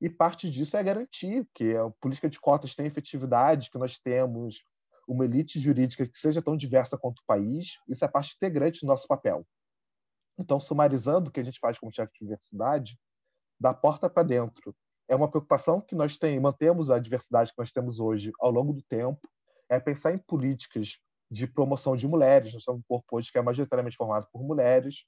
e parte disso é garantir que é, a política de cotas tenha efetividade, que nós temos uma elite jurídica que seja tão diversa quanto o país. Isso é parte integrante do nosso papel. Então, sumarizando o que a gente faz como chefe de diversidade, da porta para dentro. É uma preocupação que nós temos. mantemos a diversidade que nós temos hoje ao longo do tempo, é pensar em políticas de promoção de mulheres. Nós somos um corpo hoje que é majoritariamente formado por mulheres,